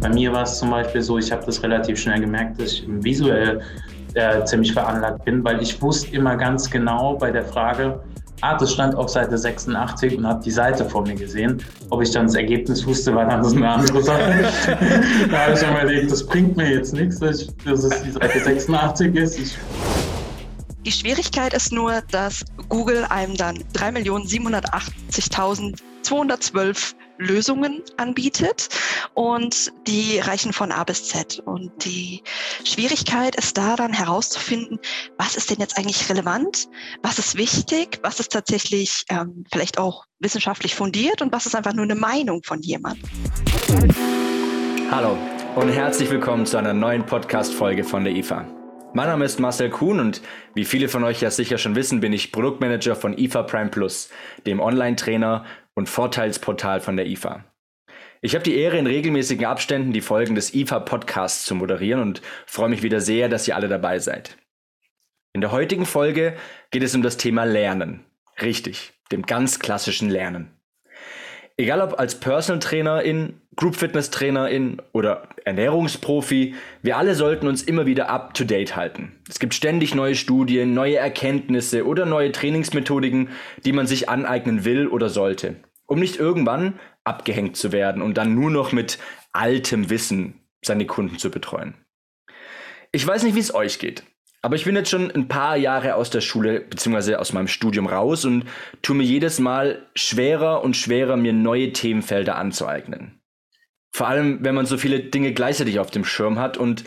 Bei mir war es zum Beispiel so, ich habe das relativ schnell gemerkt, dass ich visuell äh, ziemlich veranlagt bin, weil ich wusste immer ganz genau bei der Frage, ah, das stand auf Seite 86 und habe die Seite vor mir gesehen. Ob ich dann das Ergebnis wusste, war dann eine andere Sache. da habe ich mir überlegt, das bringt mir jetzt nichts, dass, ich, dass es die Seite 86 ist. Ich die Schwierigkeit ist nur, dass Google einem dann 3.780.212 Lösungen anbietet und die reichen von A bis Z. Und die Schwierigkeit ist da dann herauszufinden, was ist denn jetzt eigentlich relevant, was ist wichtig, was ist tatsächlich ähm, vielleicht auch wissenschaftlich fundiert und was ist einfach nur eine Meinung von jemandem. Hallo und herzlich willkommen zu einer neuen Podcast-Folge von der IFA. Mein Name ist Marcel Kuhn und wie viele von euch ja sicher schon wissen, bin ich Produktmanager von IFA Prime Plus, dem Online-Trainer und Vorteilsportal von der IFA. Ich habe die Ehre, in regelmäßigen Abständen die Folgen des IFA Podcasts zu moderieren und freue mich wieder sehr, dass ihr alle dabei seid. In der heutigen Folge geht es um das Thema Lernen. Richtig, dem ganz klassischen Lernen. Egal ob als Personal Trainerin, Group Fitness Trainerin oder Ernährungsprofi, wir alle sollten uns immer wieder up to date halten. Es gibt ständig neue Studien, neue Erkenntnisse oder neue Trainingsmethodiken, die man sich aneignen will oder sollte, um nicht irgendwann abgehängt zu werden und dann nur noch mit altem Wissen seine Kunden zu betreuen. Ich weiß nicht, wie es euch geht. Aber ich bin jetzt schon ein paar Jahre aus der Schule bzw. aus meinem Studium raus und tue mir jedes Mal schwerer und schwerer, mir neue Themenfelder anzueignen. Vor allem, wenn man so viele Dinge gleichzeitig auf dem Schirm hat und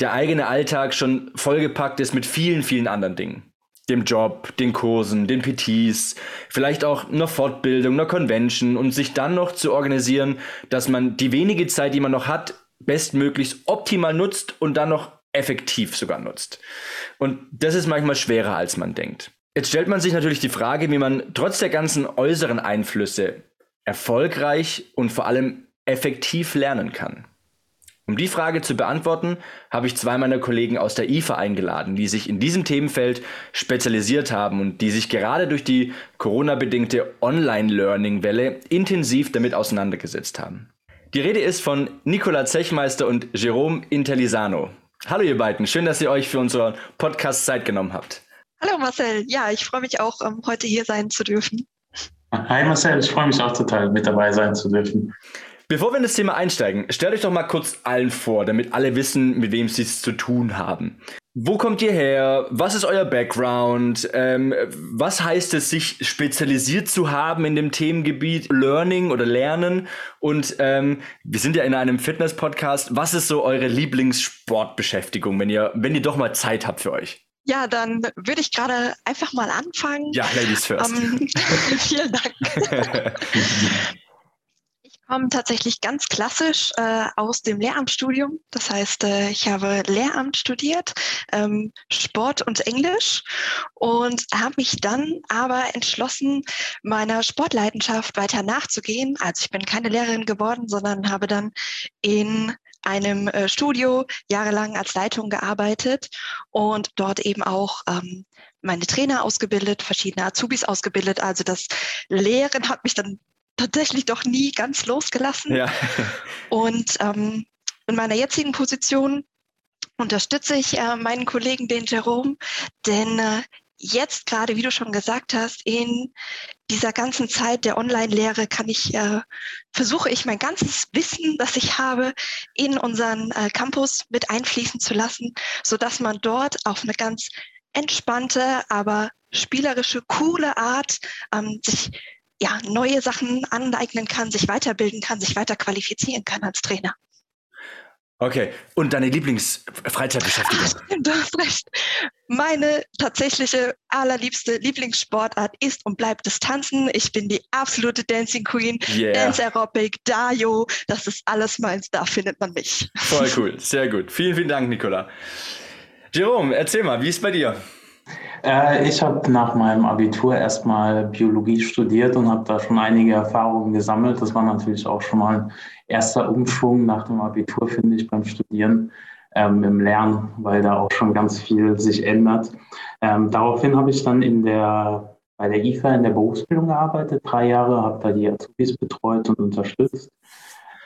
der eigene Alltag schon vollgepackt ist mit vielen, vielen anderen Dingen. Dem Job, den Kursen, den PTs, vielleicht auch einer Fortbildung, einer Convention und sich dann noch zu organisieren, dass man die wenige Zeit, die man noch hat, bestmöglichst optimal nutzt und dann noch effektiv sogar nutzt. Und das ist manchmal schwerer, als man denkt. Jetzt stellt man sich natürlich die Frage, wie man trotz der ganzen äußeren Einflüsse erfolgreich und vor allem effektiv lernen kann. Um die Frage zu beantworten, habe ich zwei meiner Kollegen aus der IFA eingeladen, die sich in diesem Themenfeld spezialisiert haben und die sich gerade durch die Corona-bedingte Online-Learning-Welle intensiv damit auseinandergesetzt haben. Die Rede ist von Nicola Zechmeister und Jerome Intellisano. Hallo ihr beiden, schön, dass ihr euch für unseren Podcast Zeit genommen habt. Hallo Marcel, ja, ich freue mich auch, um, heute hier sein zu dürfen. Hi Marcel, ich freue mich auch total, mit dabei sein zu dürfen. Bevor wir in das Thema einsteigen, stellt euch doch mal kurz allen vor, damit alle wissen, mit wem sie es zu tun haben. Wo kommt ihr her? Was ist euer Background? Ähm, was heißt es, sich spezialisiert zu haben in dem Themengebiet Learning oder Lernen? Und ähm, wir sind ja in einem Fitness-Podcast. Was ist so eure Lieblingssportbeschäftigung, wenn ihr, wenn ihr doch mal Zeit habt für euch? Ja, dann würde ich gerade einfach mal anfangen. Ja, Ladies first. Ähm, vielen Dank. komme tatsächlich ganz klassisch äh, aus dem Lehramtsstudium. Das heißt, äh, ich habe Lehramt studiert, ähm, Sport und Englisch und habe mich dann aber entschlossen, meiner Sportleidenschaft weiter nachzugehen. Also ich bin keine Lehrerin geworden, sondern habe dann in einem äh, Studio jahrelang als Leitung gearbeitet und dort eben auch ähm, meine Trainer ausgebildet, verschiedene Azubis ausgebildet. Also das Lehren hat mich dann tatsächlich doch nie ganz losgelassen. Ja. Und ähm, in meiner jetzigen Position unterstütze ich äh, meinen Kollegen, den Jerome, denn äh, jetzt gerade, wie du schon gesagt hast, in dieser ganzen Zeit der Online-Lehre kann ich, äh, versuche ich mein ganzes Wissen, das ich habe, in unseren äh, Campus mit einfließen zu lassen, so dass man dort auf eine ganz entspannte, aber spielerische, coole Art ähm, sich ja, neue Sachen aneignen kann, sich weiterbilden kann, sich weiter qualifizieren kann als Trainer. Okay, und deine Lieblingsfreizeitbeschäftigung? Du hast recht. Meine tatsächliche allerliebste Lieblingssportart ist und bleibt das Tanzen. Ich bin die absolute Dancing Queen, yeah. Dance Aerobic, Dayo, das ist alles meins, da findet man mich. Voll cool, sehr gut. Vielen, vielen Dank, Nicola. Jerome, erzähl mal, wie ist bei dir? Äh, ich habe nach meinem Abitur erstmal Biologie studiert und habe da schon einige Erfahrungen gesammelt. Das war natürlich auch schon mal ein erster Umschwung nach dem Abitur, finde ich, beim Studieren ähm, im Lernen, weil da auch schon ganz viel sich ändert. Ähm, daraufhin habe ich dann in der, bei der IFA in der Berufsbildung gearbeitet, drei Jahre, habe da die Azubis betreut und unterstützt.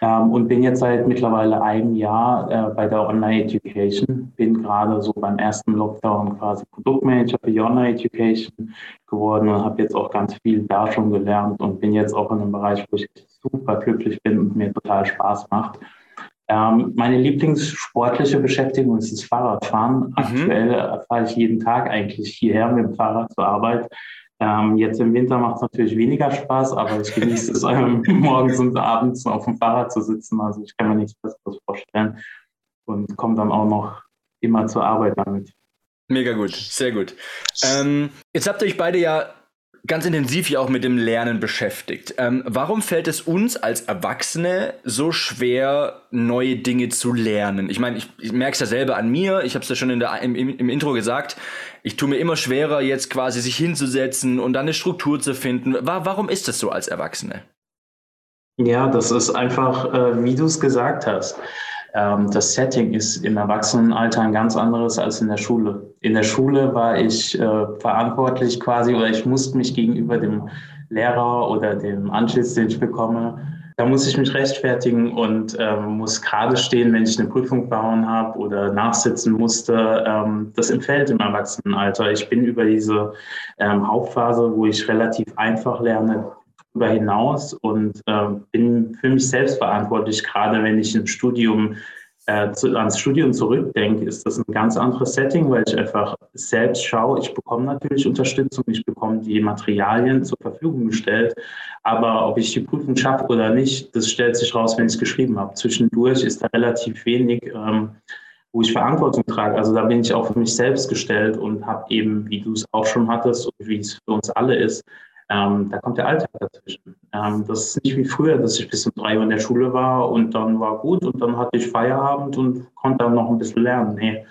Ähm, und bin jetzt seit mittlerweile einem Jahr äh, bei der Online Education. Bin gerade so beim ersten Lockdown quasi Produktmanager für die Online Education geworden und habe jetzt auch ganz viel da schon gelernt und bin jetzt auch in einem Bereich, wo ich super glücklich bin und mir total Spaß macht. Ähm, meine Lieblingssportliche Beschäftigung ist das Fahrradfahren. Mhm. Aktuell fahre ich jeden Tag eigentlich hierher mit dem Fahrrad zur Arbeit ähm, jetzt im Winter macht es natürlich weniger Spaß, aber ich genieße es, ähm, morgens und abends auf dem Fahrrad zu sitzen. Also ich kann mir nichts Besseres vorstellen und komme dann auch noch immer zur Arbeit damit. Mega gut, sehr gut. Ähm, jetzt habt ihr euch beide ja ganz intensiv ja auch mit dem Lernen beschäftigt. Ähm, warum fällt es uns als Erwachsene so schwer, neue Dinge zu lernen? Ich meine, ich, ich merke es ja selber an mir, ich habe es ja schon in der, im, im, Intro gesagt, ich tue mir immer schwerer, jetzt quasi sich hinzusetzen und dann eine Struktur zu finden. War, warum ist das so als Erwachsene? Ja, das ist einfach, äh, wie du es gesagt hast. Ähm, das Setting ist im Erwachsenenalter ein ganz anderes als in der Schule. In der Schule war ich äh, verantwortlich quasi oder ich musste mich gegenüber dem Lehrer oder dem Anschiss, den ich bekomme, da muss ich mich rechtfertigen und ähm, muss gerade stehen, wenn ich eine Prüfung bauen habe oder nachsitzen musste. Ähm, das entfällt im Erwachsenenalter. Ich bin über diese ähm, Hauptphase, wo ich relativ einfach lerne, darüber hinaus und äh, bin für mich selbst verantwortlich. Gerade wenn ich im Studium äh, zu, ans Studium zurückdenke, ist das ein ganz anderes Setting, weil ich einfach selbst schaue. Ich bekomme natürlich Unterstützung, ich bekomme die Materialien zur Verfügung gestellt, aber ob ich die Prüfung schaffe oder nicht, das stellt sich raus, wenn ich es geschrieben habe. Zwischendurch ist da relativ wenig. Ähm, wo ich Verantwortung trage. Also da bin ich auch für mich selbst gestellt und habe eben, wie du es auch schon hattest und wie es für uns alle ist, ähm, da kommt der Alltag dazwischen. Ähm, das ist nicht wie früher, dass ich bis um drei Uhr in der Schule war und dann war gut und dann hatte ich Feierabend und konnte dann noch ein bisschen lernen. Nee.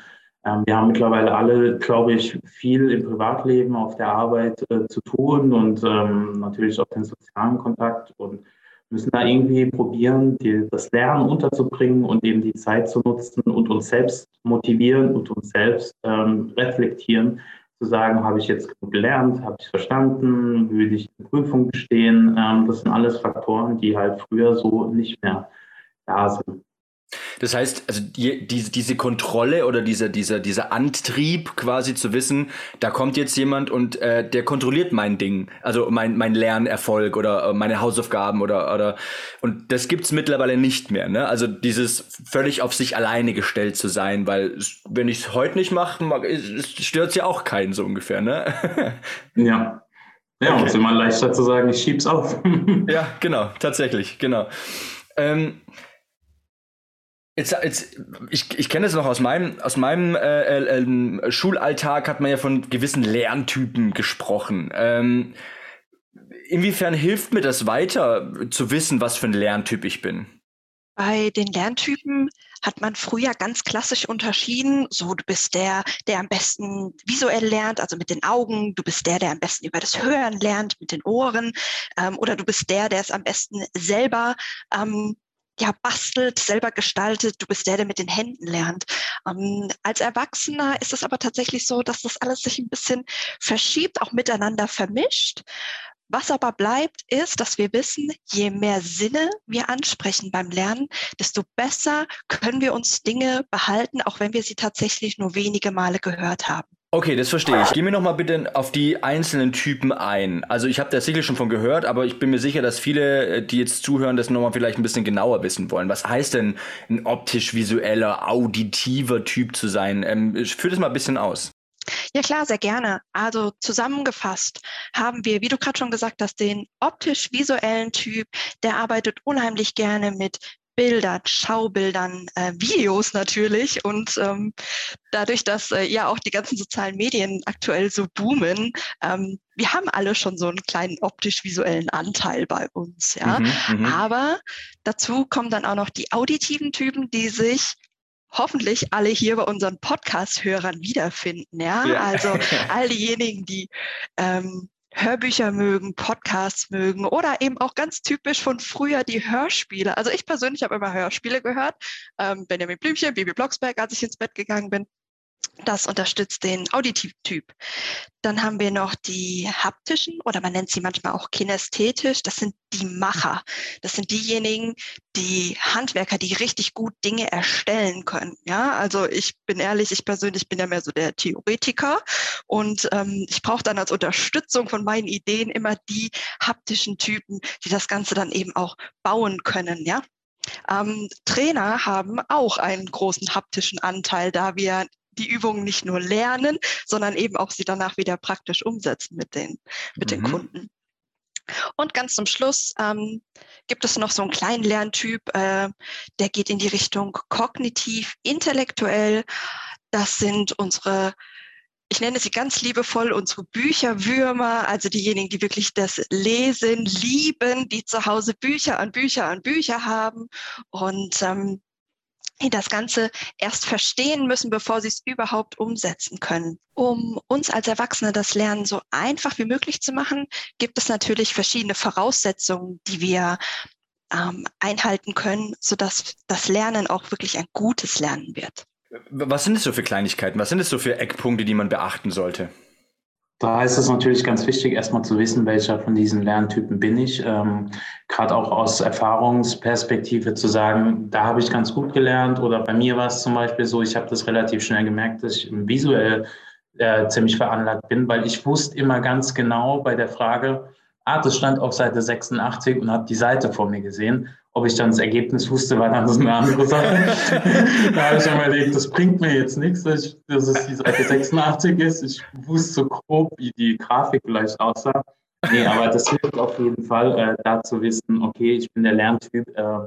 Ähm, wir haben mittlerweile alle, glaube ich, viel im Privatleben, auf der Arbeit äh, zu tun und ähm, natürlich auch den sozialen Kontakt und müssen da irgendwie probieren, die, das Lernen unterzubringen und eben die Zeit zu nutzen und uns selbst motivieren und uns selbst ähm, reflektieren, zu sagen, habe ich jetzt gelernt, habe ich verstanden, will ich die Prüfung bestehen. Ähm, das sind alles Faktoren, die halt früher so nicht mehr da sind. Das heißt, also die, diese, diese Kontrolle oder dieser, dieser, dieser Antrieb quasi zu wissen, da kommt jetzt jemand und äh, der kontrolliert mein Ding, also mein, mein Lernerfolg oder äh, meine Hausaufgaben oder, oder und das gibt's mittlerweile nicht mehr. Ne? Also dieses völlig auf sich alleine gestellt zu sein, weil wenn ich es heute nicht mache, stört's ja auch keinen so ungefähr. Ne? ja. Ja, okay. und es immer leichter zu sagen, ich schieb's auf. ja, genau, tatsächlich, genau. Ähm, Jetzt, jetzt, ich, ich kenne es noch aus meinem, aus meinem äh, äh, ähm, Schulalltag, hat man ja von gewissen Lerntypen gesprochen. Ähm, inwiefern hilft mir das weiter, zu wissen, was für ein Lerntyp ich bin? Bei den Lerntypen hat man früher ganz klassisch unterschieden, so du bist der, der am besten visuell lernt, also mit den Augen, du bist der, der am besten über das Hören lernt, mit den Ohren, ähm, oder du bist der, der es am besten selber ähm, ja, bastelt, selber gestaltet, du bist der, der mit den Händen lernt. Ähm, als Erwachsener ist es aber tatsächlich so, dass das alles sich ein bisschen verschiebt, auch miteinander vermischt. Was aber bleibt, ist, dass wir wissen, je mehr Sinne wir ansprechen beim Lernen, desto besser können wir uns Dinge behalten, auch wenn wir sie tatsächlich nur wenige Male gehört haben. Okay, das verstehe ich. Geh mir noch mal bitte auf die einzelnen Typen ein. Also ich habe da sicher schon von gehört, aber ich bin mir sicher, dass viele, äh, die jetzt zuhören, das noch mal vielleicht ein bisschen genauer wissen wollen. Was heißt denn ein optisch-visueller, auditiver Typ zu sein? Ähm, führ das mal ein bisschen aus. Ja klar, sehr gerne. Also zusammengefasst haben wir, wie du gerade schon gesagt hast, den optisch-visuellen Typ, der arbeitet unheimlich gerne mit Bildern, Schaubildern, äh, Videos natürlich. Und ähm, dadurch, dass äh, ja auch die ganzen sozialen Medien aktuell so boomen, ähm, wir haben alle schon so einen kleinen optisch-visuellen Anteil bei uns. Ja? Mhm, mhm. Aber dazu kommen dann auch noch die auditiven Typen, die sich hoffentlich alle hier bei unseren Podcast-Hörern wiederfinden. Ja? ja. Also all diejenigen, die ähm, Hörbücher mögen, Podcasts mögen oder eben auch ganz typisch von früher die Hörspiele. Also ich persönlich habe immer Hörspiele gehört. Ähm, Benjamin Blümchen, Bibi Blocksberg, als ich ins Bett gegangen bin. Das unterstützt den Auditivtyp. Dann haben wir noch die haptischen oder man nennt sie manchmal auch kinästhetisch. Das sind die Macher. Das sind diejenigen, die Handwerker, die richtig gut Dinge erstellen können. Ja, also ich bin ehrlich, ich persönlich bin ja mehr so der Theoretiker und ähm, ich brauche dann als Unterstützung von meinen Ideen immer die haptischen Typen, die das Ganze dann eben auch bauen können. Ja, ähm, Trainer haben auch einen großen haptischen Anteil, da wir die Übungen nicht nur lernen, sondern eben auch sie danach wieder praktisch umsetzen mit den, mit mhm. den Kunden. Und ganz zum Schluss ähm, gibt es noch so einen kleinen Lerntyp, äh, der geht in die Richtung kognitiv, intellektuell. Das sind unsere, ich nenne sie ganz liebevoll, unsere Bücherwürmer, also diejenigen, die wirklich das Lesen lieben, die zu Hause Bücher an Bücher an Bücher haben und ähm, das Ganze erst verstehen müssen, bevor sie es überhaupt umsetzen können. Um uns als Erwachsene das Lernen so einfach wie möglich zu machen, gibt es natürlich verschiedene Voraussetzungen, die wir ähm, einhalten können, sodass das Lernen auch wirklich ein gutes Lernen wird. Was sind es so für Kleinigkeiten? Was sind es so für Eckpunkte, die man beachten sollte? Da ist es natürlich ganz wichtig, erstmal zu wissen, welcher von diesen Lerntypen bin ich. Ähm, Gerade auch aus Erfahrungsperspektive zu sagen, da habe ich ganz gut gelernt oder bei mir war es zum Beispiel so, ich habe das relativ schnell gemerkt, dass ich visuell äh, ziemlich veranlagt bin, weil ich wusste immer ganz genau bei der Frage, ah, das stand auf Seite 86 und habe die Seite vor mir gesehen. Ob ich dann das Ergebnis wusste, war dann eine andere Sache. da habe ich mir überlegt, das bringt mir jetzt nichts, dass, ich, dass es die Seite 86 ist. Ich wusste so grob, wie die Grafik vielleicht aussah. Nee, aber das hilft auf jeden Fall, äh, da zu wissen, okay, ich bin der Lerntyp, äh,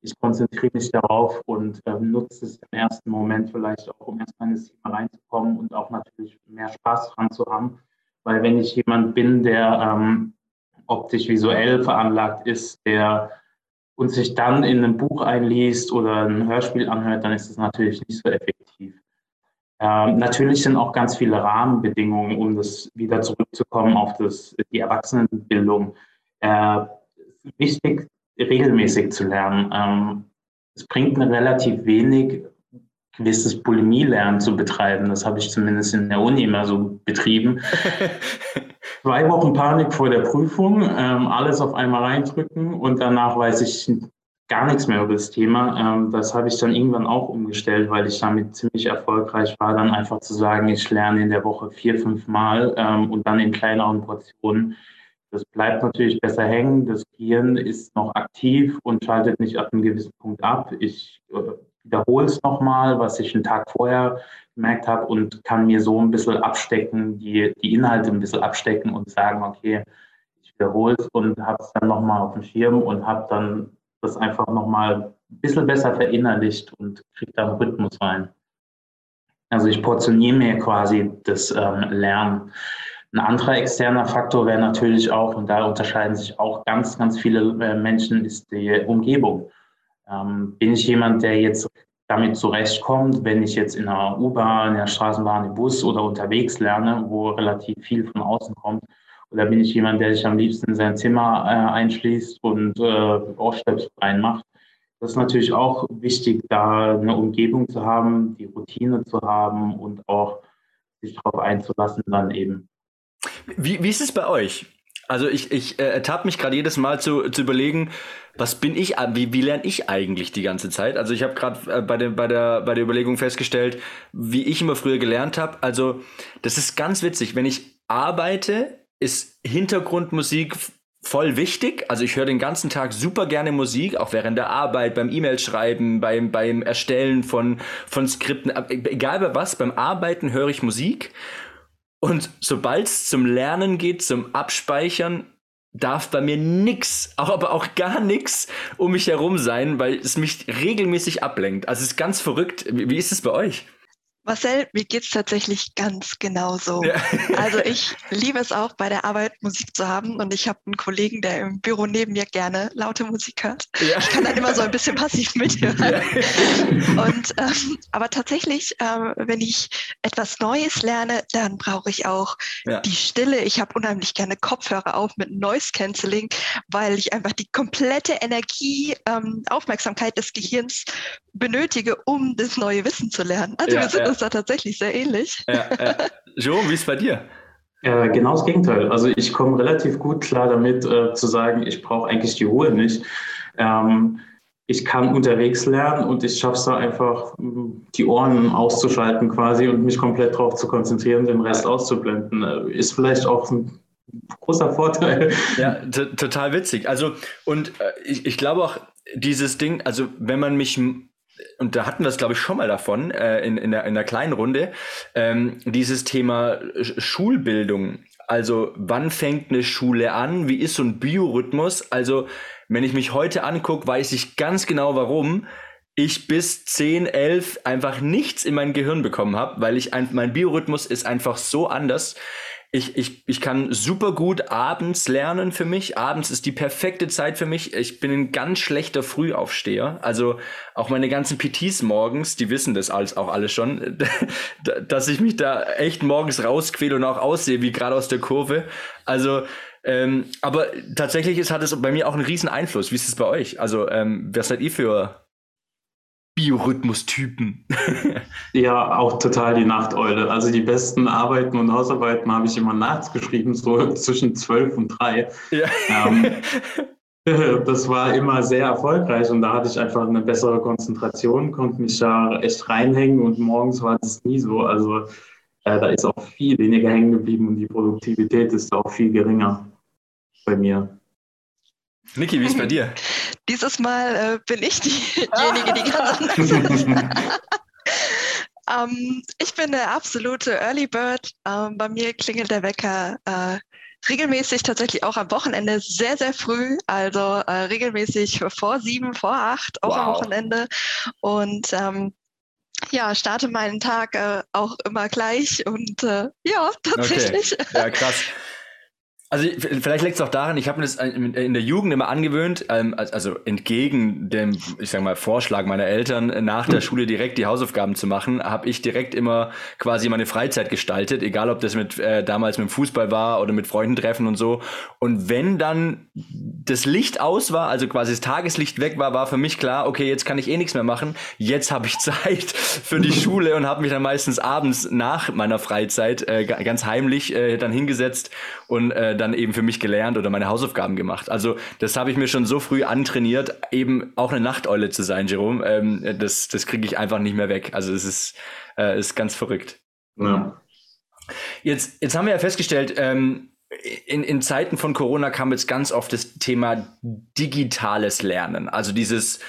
ich konzentriere mich darauf und äh, nutze es im ersten Moment vielleicht auch, um erstmal in das Thema reinzukommen und auch natürlich mehr Spaß dran zu haben. Weil wenn ich jemand bin, der ähm, optisch visuell veranlagt ist, der und sich dann in ein Buch einliest oder ein Hörspiel anhört, dann ist es natürlich nicht so effektiv. Ähm, natürlich sind auch ganz viele Rahmenbedingungen, um das wieder zurückzukommen auf das, die Erwachsenenbildung. Äh, wichtig, regelmäßig zu lernen. Ähm, es bringt mir relativ wenig, gewisses Bulimie-Lernen zu betreiben. Das habe ich zumindest in der Uni immer so betrieben. Zwei Wochen Panik vor der Prüfung, ähm, alles auf einmal reindrücken und danach weiß ich gar nichts mehr über das Thema. Ähm, das habe ich dann irgendwann auch umgestellt, weil ich damit ziemlich erfolgreich war, dann einfach zu sagen, ich lerne in der Woche vier, fünf Mal ähm, und dann in kleineren Portionen. Das bleibt natürlich besser hängen. Das Gehirn ist noch aktiv und schaltet nicht ab einem gewissen Punkt ab. Ich äh, wiederhole es nochmal, was ich einen Tag vorher gemerkt habe und kann mir so ein bisschen abstecken, die, die Inhalte ein bisschen abstecken und sagen, okay, ich wiederhole es und habe es dann nochmal auf dem Schirm und habe dann das einfach nochmal ein bisschen besser verinnerlicht und kriege da einen Rhythmus rein. Also ich portioniere mir quasi das ähm, Lernen. Ein anderer externer Faktor wäre natürlich auch, und da unterscheiden sich auch ganz, ganz viele äh, Menschen, ist die Umgebung. Ähm, bin ich jemand, der jetzt damit zurechtkommt, wenn ich jetzt in einer U-Bahn, in der Straßenbahn, im Bus oder unterwegs lerne, wo relativ viel von außen kommt? Oder bin ich jemand, der sich am liebsten in sein Zimmer äh, einschließt und äh, Ohrstöpsel reinmacht? Das ist natürlich auch wichtig, da eine Umgebung zu haben, die Routine zu haben und auch sich darauf einzulassen, dann eben. Wie, wie ist es bei euch? Also ich, ich äh, ertappe mich gerade jedes Mal zu, zu überlegen, was bin ich, wie, wie lerne ich eigentlich die ganze Zeit? Also ich habe gerade äh, bei, der, bei, der, bei der Überlegung festgestellt, wie ich immer früher gelernt habe. Also das ist ganz witzig. Wenn ich arbeite, ist Hintergrundmusik voll wichtig. Also ich höre den ganzen Tag super gerne Musik, auch während der Arbeit, beim E-Mail-Schreiben, beim, beim Erstellen von, von Skripten, egal bei was, beim Arbeiten höre ich Musik. Und sobald es zum Lernen geht, zum Abspeichern, darf bei mir nix, aber auch gar nix um mich herum sein, weil es mich regelmäßig ablenkt. Also es ist ganz verrückt. Wie ist es bei euch? Marcel, mir geht es tatsächlich ganz genauso. Ja. Also ich liebe es auch, bei der Arbeit Musik zu haben und ich habe einen Kollegen, der im Büro neben mir gerne laute Musik hört. Ja. Ich kann dann immer so ein bisschen passiv mithören. Ja. Und, ähm, aber tatsächlich, ähm, wenn ich etwas Neues lerne, dann brauche ich auch die Stille. Ich habe unheimlich gerne Kopfhörer auf mit Noise Cancelling, weil ich einfach die komplette Energie, ähm, Aufmerksamkeit des Gehirns benötige, um das neue Wissen zu lernen. Also wir sind ist da tatsächlich sehr ähnlich. Ja, ja. Jerome, wie ist es bei dir? Äh, genau das Gegenteil. Also ich komme relativ gut klar damit äh, zu sagen, ich brauche eigentlich die Ruhe nicht. Ähm, ich kann unterwegs lernen und ich schaffe es da einfach, die Ohren auszuschalten quasi und mich komplett darauf zu konzentrieren, den Rest auszublenden. Äh, ist vielleicht auch ein großer Vorteil. Ja, total witzig. Also, und äh, ich, ich glaube auch, dieses Ding, also wenn man mich und da hatten wir es, glaube ich, schon mal davon äh, in, in, der, in der kleinen Runde, ähm, dieses Thema Schulbildung. Also wann fängt eine Schule an? Wie ist so ein Biorhythmus? Also wenn ich mich heute angucke, weiß ich ganz genau, warum ich bis 10, 11 einfach nichts in mein Gehirn bekommen habe, weil ich ein, mein Biorhythmus ist einfach so anders ich, ich, ich kann super gut abends lernen für mich. Abends ist die perfekte Zeit für mich. Ich bin ein ganz schlechter Frühaufsteher. Also auch meine ganzen PTs morgens, die wissen das alles auch alle schon, dass ich mich da echt morgens rausquäle und auch aussehe, wie gerade aus der Kurve. Also, ähm, aber tatsächlich ist, hat es bei mir auch einen riesen Einfluss. Wie ist es bei euch? Also, ähm, was seid ihr für Biorhythmus-Typen. ja, auch total die Nachteule. Also die besten Arbeiten und Hausarbeiten habe ich immer nachts geschrieben, so zwischen zwölf und drei. Ja. Ähm, das war immer sehr erfolgreich und da hatte ich einfach eine bessere Konzentration, konnte mich da echt reinhängen und morgens war das nie so. Also äh, da ist auch viel weniger hängen geblieben und die Produktivität ist auch viel geringer bei mir. Niki, wie ist bei dir? Dieses Mal äh, bin ich diejenige, die ganz anders ähm, Ich bin der absolute Early Bird. Ähm, bei mir klingelt der Wecker äh, regelmäßig tatsächlich auch am Wochenende sehr, sehr früh. Also äh, regelmäßig vor sieben, vor acht, auch wow. am Wochenende. Und ähm, ja, starte meinen Tag äh, auch immer gleich und äh, ja, tatsächlich. Okay. Ja, krass. Also vielleicht liegt es auch daran, ich habe mir das in der Jugend immer angewöhnt, ähm, also entgegen dem, ich sag mal, Vorschlag meiner Eltern, nach der Schule direkt die Hausaufgaben zu machen, habe ich direkt immer quasi meine Freizeit gestaltet, egal ob das mit äh, damals mit dem Fußball war oder mit Freunden treffen und so. Und wenn dann das Licht aus war, also quasi das Tageslicht weg war, war für mich klar, okay, jetzt kann ich eh nichts mehr machen. Jetzt habe ich Zeit für die Schule und habe mich dann meistens abends nach meiner Freizeit äh, ganz heimlich äh, dann hingesetzt und äh, dann eben für mich gelernt oder meine Hausaufgaben gemacht. Also das habe ich mir schon so früh antrainiert, eben auch eine Nachteule zu sein, Jerome. Ähm, das das kriege ich einfach nicht mehr weg. Also es ist, äh, ist ganz verrückt. Ja. Jetzt, jetzt haben wir ja festgestellt, ähm, in, in Zeiten von Corona kam jetzt ganz oft das Thema digitales Lernen, also dieses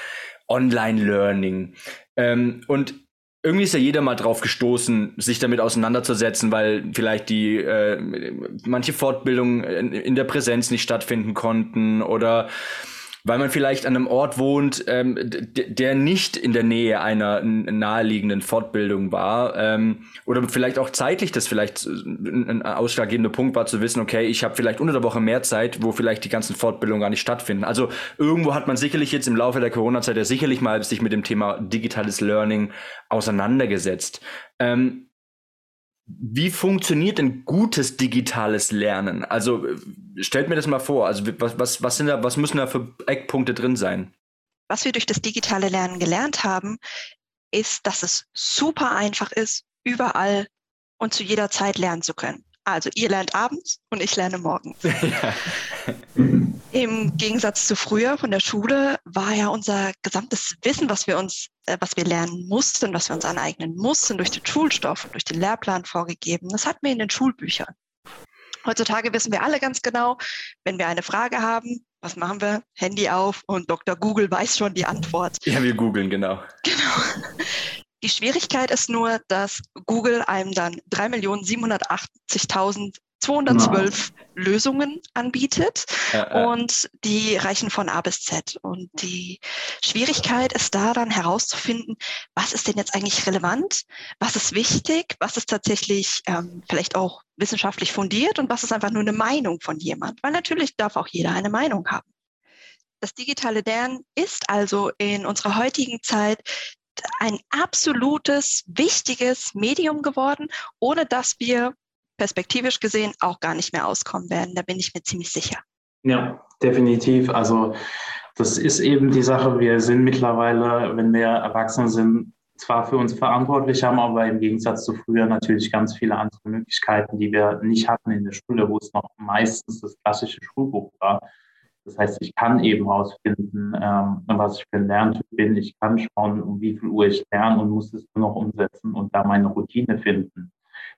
Online-Learning. Ähm, und irgendwie ist ja jeder mal drauf gestoßen, sich damit auseinanderzusetzen, weil vielleicht die äh, manche Fortbildungen in, in der Präsenz nicht stattfinden konnten oder weil man vielleicht an einem Ort wohnt, ähm, der nicht in der Nähe einer naheliegenden Fortbildung war ähm, oder vielleicht auch zeitlich das vielleicht ein ausschlaggebender Punkt war zu wissen, okay, ich habe vielleicht unter der Woche mehr Zeit, wo vielleicht die ganzen Fortbildungen gar nicht stattfinden. Also irgendwo hat man sicherlich jetzt im Laufe der Corona-Zeit ja sicherlich mal sich mit dem Thema digitales Learning auseinandergesetzt. Ähm, wie funktioniert denn gutes digitales Lernen? Also stellt mir das mal vor. Also was, was, was, sind da, was müssen da für Eckpunkte drin sein? Was wir durch das digitale Lernen gelernt haben, ist, dass es super einfach ist, überall und zu jeder Zeit lernen zu können. Also ihr lernt abends und ich lerne morgens. Ja. Im Gegensatz zu früher von der Schule war ja unser gesamtes Wissen, was wir uns, äh, was wir lernen mussten, was wir uns aneignen mussten, durch den Schulstoff und durch den Lehrplan vorgegeben. Das hatten wir in den Schulbüchern. Heutzutage wissen wir alle ganz genau, wenn wir eine Frage haben, was machen wir? Handy auf und Dr. Google weiß schon die Antwort. Ja, wir googeln, genau. Genau. Die Schwierigkeit ist nur, dass Google einem dann 3.780.212 wow. Lösungen anbietet ja, ja. und die reichen von A bis Z. Und die Schwierigkeit ist da dann herauszufinden, was ist denn jetzt eigentlich relevant, was ist wichtig, was ist tatsächlich ähm, vielleicht auch wissenschaftlich fundiert und was ist einfach nur eine Meinung von jemand, weil natürlich darf auch jeder eine Meinung haben. Das digitale Lernen ist also in unserer heutigen Zeit ein absolutes, wichtiges Medium geworden, ohne dass wir perspektivisch gesehen auch gar nicht mehr auskommen werden. Da bin ich mir ziemlich sicher. Ja, definitiv. Also das ist eben die Sache. Wir sind mittlerweile, wenn wir erwachsen sind, zwar für uns verantwortlich, haben aber im Gegensatz zu früher natürlich ganz viele andere Möglichkeiten, die wir nicht hatten in der Schule, wo es noch meistens das klassische Schulbuch war. Das heißt, ich kann eben herausfinden, ähm, was ich für ein Lerntyp bin. Ich kann schauen, um wie viel Uhr ich lerne und muss es nur noch umsetzen und da meine Routine finden.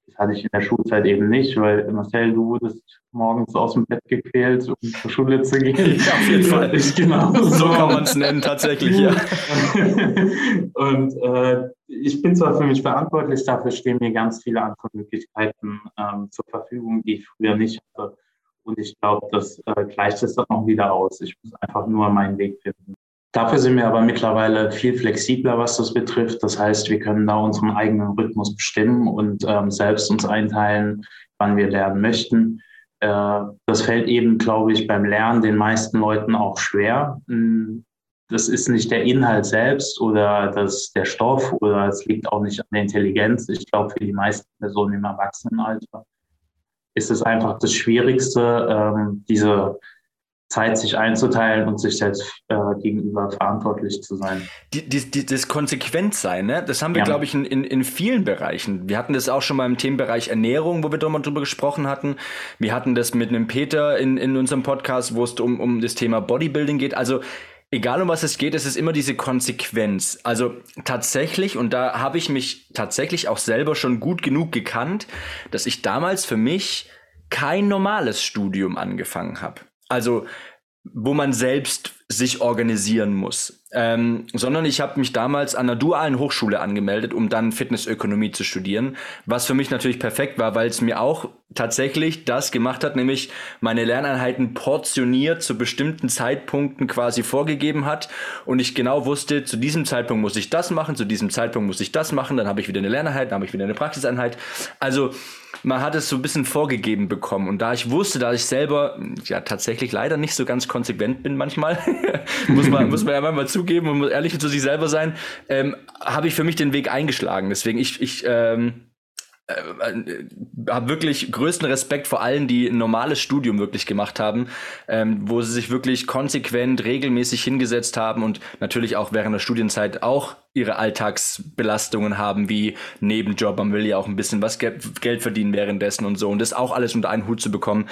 Das hatte ich in der Schulzeit eben nicht, weil Marcel, du wurdest morgens aus dem Bett gequält, um zur Schule zu gehen. Ja, auf jeden Fall. Ich, genau. So kann man es nennen, tatsächlich, ja. und äh, ich bin zwar für mich verantwortlich, dafür stehen mir ganz viele andere Möglichkeiten ähm, zur Verfügung, die ich früher nicht hatte. Und ich glaube, das äh, gleicht es dann auch wieder aus. Ich muss einfach nur meinen Weg finden. Dafür sind wir aber mittlerweile viel flexibler, was das betrifft. Das heißt, wir können da unseren eigenen Rhythmus bestimmen und ähm, selbst uns einteilen, wann wir lernen möchten. Äh, das fällt eben, glaube ich, beim Lernen den meisten Leuten auch schwer. Hm, das ist nicht der Inhalt selbst oder das, der Stoff oder es liegt auch nicht an der Intelligenz. Ich glaube, für die meisten Personen im Erwachsenenalter ist es einfach das Schwierigste, ähm, diese Zeit sich einzuteilen und sich selbst äh, gegenüber verantwortlich zu sein. Die, die, die, das Konsequentsein, ne? das haben wir, ja. glaube ich, in, in, in vielen Bereichen. Wir hatten das auch schon mal im Themenbereich Ernährung, wo wir drüber, drüber gesprochen hatten. Wir hatten das mit einem Peter in, in unserem Podcast, wo es um, um das Thema Bodybuilding geht. Also egal um was es geht, es ist immer diese Konsequenz. Also tatsächlich, und da habe ich mich tatsächlich auch selber schon gut genug gekannt, dass ich damals für mich kein normales Studium angefangen habe. Also wo man selbst sich organisieren muss. Ähm, sondern ich habe mich damals an einer dualen Hochschule angemeldet, um dann Fitnessökonomie zu studieren, was für mich natürlich perfekt war, weil es mir auch tatsächlich das gemacht hat, nämlich meine Lerneinheiten portioniert zu bestimmten Zeitpunkten quasi vorgegeben hat und ich genau wusste, zu diesem Zeitpunkt muss ich das machen, zu diesem Zeitpunkt muss ich das machen, dann habe ich wieder eine Lerneinheit, dann habe ich wieder eine Praxiseinheit. Also man hat es so ein bisschen vorgegeben bekommen. Und da ich wusste, dass ich selber ja tatsächlich leider nicht so ganz konsequent bin manchmal, muss man, muss man ja manchmal zugeben und muss ehrlich zu sich selber sein, ähm, habe ich für mich den Weg eingeschlagen. Deswegen, ich, ich ähm, äh, äh, habe wirklich größten Respekt vor allen, die ein normales Studium wirklich gemacht haben, ähm, wo sie sich wirklich konsequent, regelmäßig hingesetzt haben und natürlich auch während der Studienzeit auch ihre Alltagsbelastungen haben, wie Nebenjob, man will ja auch ein bisschen was Ge Geld verdienen währenddessen und so. Und das auch alles unter einen Hut zu bekommen,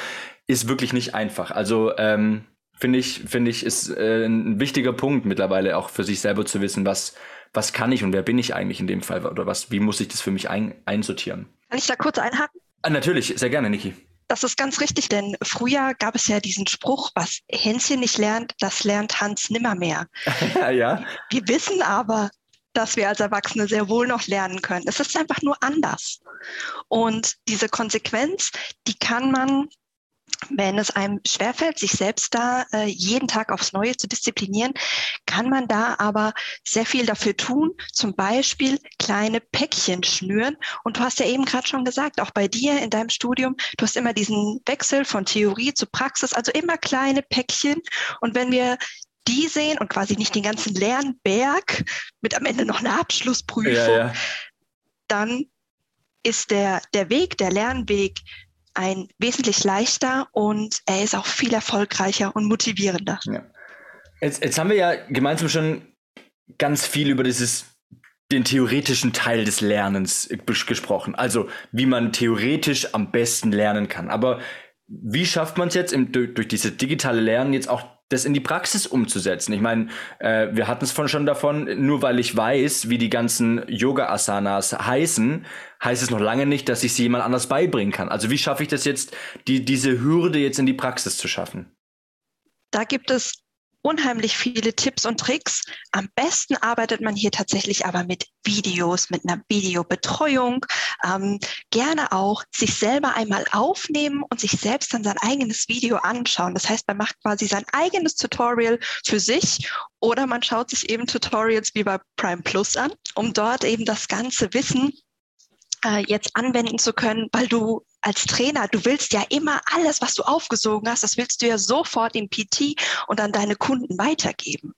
ist wirklich nicht einfach. Also ähm, finde ich, finde ich, ist äh, ein wichtiger Punkt mittlerweile auch für sich selber zu wissen, was was kann ich und wer bin ich eigentlich in dem Fall oder was, wie muss ich das für mich ein, einsortieren? Kann ich da kurz einhaken? Ah, natürlich, sehr gerne, Niki. Das ist ganz richtig, denn früher gab es ja diesen Spruch, was Hänschen nicht lernt, das lernt Hans nimmermehr. ja. Wir wissen aber, dass wir als Erwachsene sehr wohl noch lernen können. Es ist einfach nur anders. Und diese Konsequenz, die kann man wenn es einem schwerfällt, sich selbst da äh, jeden Tag aufs Neue zu disziplinieren, kann man da aber sehr viel dafür tun, zum Beispiel kleine Päckchen schnüren. Und du hast ja eben gerade schon gesagt, auch bei dir in deinem Studium, du hast immer diesen Wechsel von Theorie zu Praxis, also immer kleine Päckchen. Und wenn wir die sehen und quasi nicht den ganzen Lernberg mit am Ende noch einer Abschlussprüfung, ja, ja. dann ist der, der Weg, der Lernweg ein wesentlich leichter und er ist auch viel erfolgreicher und motivierender. Ja. Jetzt, jetzt haben wir ja gemeinsam schon ganz viel über dieses den theoretischen Teil des Lernens gesprochen. Also wie man theoretisch am besten lernen kann. Aber wie schafft man es jetzt im, durch, durch dieses digitale Lernen jetzt auch das in die Praxis umzusetzen. Ich meine, äh, wir hatten es von schon davon, nur weil ich weiß, wie die ganzen Yoga-Asanas heißen, heißt es noch lange nicht, dass ich sie jemand anders beibringen kann. Also wie schaffe ich das jetzt, die, diese Hürde jetzt in die Praxis zu schaffen? Da gibt es unheimlich viele Tipps und Tricks. Am besten arbeitet man hier tatsächlich aber mit Videos, mit einer Videobetreuung. Ähm, gerne auch sich selber einmal aufnehmen und sich selbst dann sein eigenes Video anschauen. Das heißt, man macht quasi sein eigenes Tutorial für sich oder man schaut sich eben Tutorials wie bei Prime Plus an, um dort eben das ganze Wissen äh, jetzt anwenden zu können, weil du als Trainer, du willst ja immer alles, was du aufgesogen hast, das willst du ja sofort im PT und an deine Kunden weitergeben.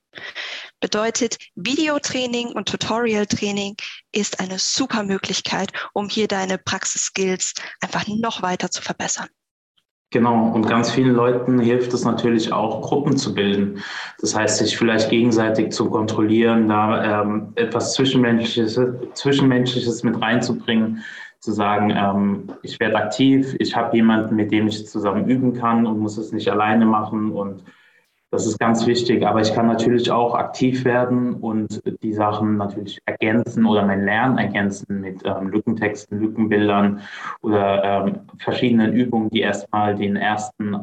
Bedeutet, Videotraining und Tutorial-Training ist eine super Möglichkeit, um hier deine Praxis-Skills einfach noch weiter zu verbessern. Genau, und ganz vielen Leuten hilft es natürlich auch, Gruppen zu bilden. Das heißt, sich vielleicht gegenseitig zu kontrollieren, da ähm, etwas Zwischenmenschliches, Zwischenmenschliches mit reinzubringen, zu sagen, ähm, ich werde aktiv, ich habe jemanden, mit dem ich zusammen üben kann und muss es nicht alleine machen. Und das ist ganz wichtig, aber ich kann natürlich auch aktiv werden und die Sachen natürlich ergänzen oder mein Lernen ergänzen mit ähm, Lückentexten, Lückenbildern oder ähm, verschiedenen Übungen, die erstmal den ersten,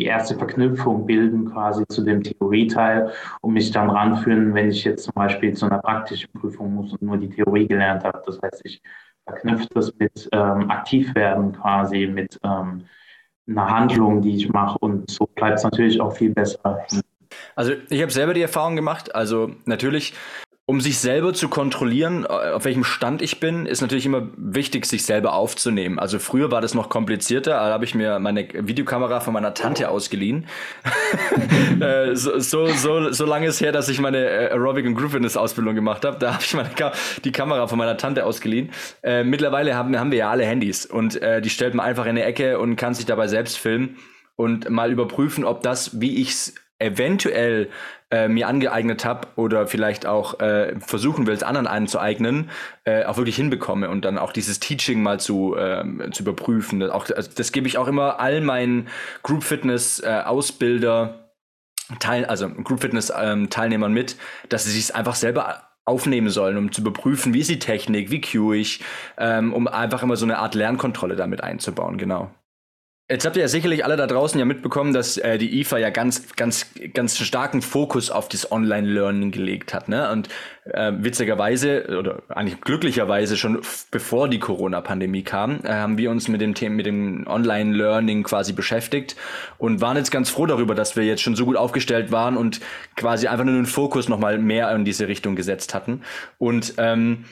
die erste Verknüpfung bilden quasi zu dem Theorieteil und mich dann ranführen, wenn ich jetzt zum Beispiel zu einer praktischen Prüfung muss und nur die Theorie gelernt habe. Das heißt, ich verknüpfe das mit ähm, Aktivwerden quasi, mit ähm, eine Handlung, die ich mache. Und so bleibt es natürlich auch viel besser. Also ich habe selber die Erfahrung gemacht. Also natürlich um sich selber zu kontrollieren, äh, auf welchem Stand ich bin, ist natürlich immer wichtig, sich selber aufzunehmen. Also früher war das noch komplizierter, da habe ich mir meine Videokamera von meiner Tante ausgeliehen. Äh, so, so, so, lange ist her, dass ich meine äh, Aerobic und Groove Ausbildung gemacht habe. Da habe ich meine Ka die Kamera von meiner Tante ausgeliehen. Äh, mittlerweile haben, haben wir ja alle Handys und äh, die stellt man einfach in eine Ecke und kann sich dabei selbst filmen und mal überprüfen, ob das, wie ich es eventuell äh, mir angeeignet habe oder vielleicht auch äh, versuchen will, es anderen anzueignen, äh, auch wirklich hinbekomme und dann auch dieses Teaching mal zu, äh, zu überprüfen. Das, auch, also das gebe ich auch immer all meinen Group Fitness äh, Ausbilder, Teil, also Group Fitness ähm, Teilnehmern mit, dass sie sich einfach selber aufnehmen sollen, um zu überprüfen, wie ist die Technik, wie cue ich, ähm, um einfach immer so eine Art Lernkontrolle damit einzubauen, genau. Jetzt habt ihr ja sicherlich alle da draußen ja mitbekommen, dass äh, die IFA ja ganz, ganz, ganz starken Fokus auf das Online-Learning gelegt hat. Ne? Und äh, witzigerweise oder eigentlich glücklicherweise schon bevor die Corona-Pandemie kam, äh, haben wir uns mit dem Thema, mit dem Online-Learning quasi beschäftigt und waren jetzt ganz froh darüber, dass wir jetzt schon so gut aufgestellt waren und quasi einfach nur den Fokus nochmal mehr in diese Richtung gesetzt hatten. Und ähm,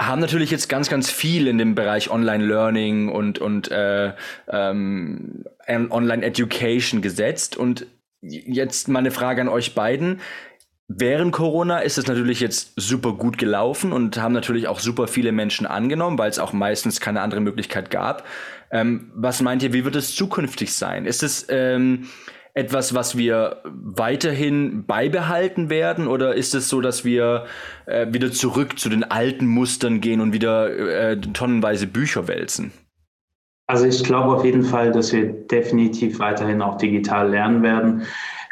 haben natürlich jetzt ganz, ganz viel in dem Bereich Online-Learning und, und äh, ähm, Online-Education gesetzt. Und jetzt meine Frage an euch beiden. Während Corona ist es natürlich jetzt super gut gelaufen und haben natürlich auch super viele Menschen angenommen, weil es auch meistens keine andere Möglichkeit gab. Ähm, was meint ihr, wie wird es zukünftig sein? Ist es ähm, etwas, was wir weiterhin beibehalten werden? Oder ist es so, dass wir äh, wieder zurück zu den alten Mustern gehen und wieder äh, tonnenweise Bücher wälzen? Also ich glaube auf jeden Fall, dass wir definitiv weiterhin auch digital lernen werden.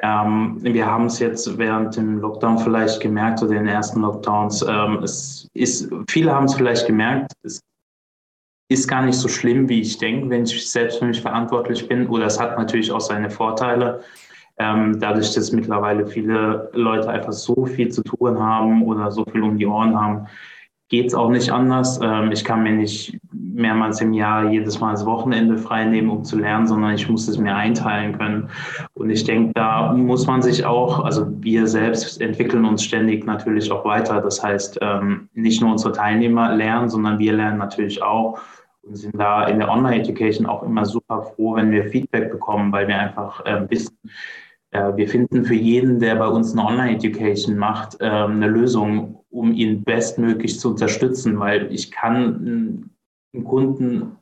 Ähm, wir haben es jetzt während dem Lockdown vielleicht gemerkt oder den ersten Lockdowns. Ähm, es ist, viele haben es vielleicht gemerkt. Es ist gar nicht so schlimm, wie ich denke, wenn ich selbst für mich verantwortlich bin. Oder es hat natürlich auch seine Vorteile. Ähm, dadurch, dass mittlerweile viele Leute einfach so viel zu tun haben oder so viel um die Ohren haben, geht es auch nicht anders. Ähm, ich kann mir nicht mehrmals im Jahr jedes Mal das Wochenende frei nehmen, um zu lernen, sondern ich muss es mir einteilen können. Und ich denke, da muss man sich auch, also wir selbst entwickeln uns ständig natürlich auch weiter. Das heißt, ähm, nicht nur unsere Teilnehmer lernen, sondern wir lernen natürlich auch und sind da in der Online-Education auch immer super froh, wenn wir Feedback bekommen, weil wir einfach äh, wissen, äh, wir finden für jeden, der bei uns eine Online-Education macht, äh, eine Lösung, um ihn bestmöglich zu unterstützen, weil ich kann dem Kunden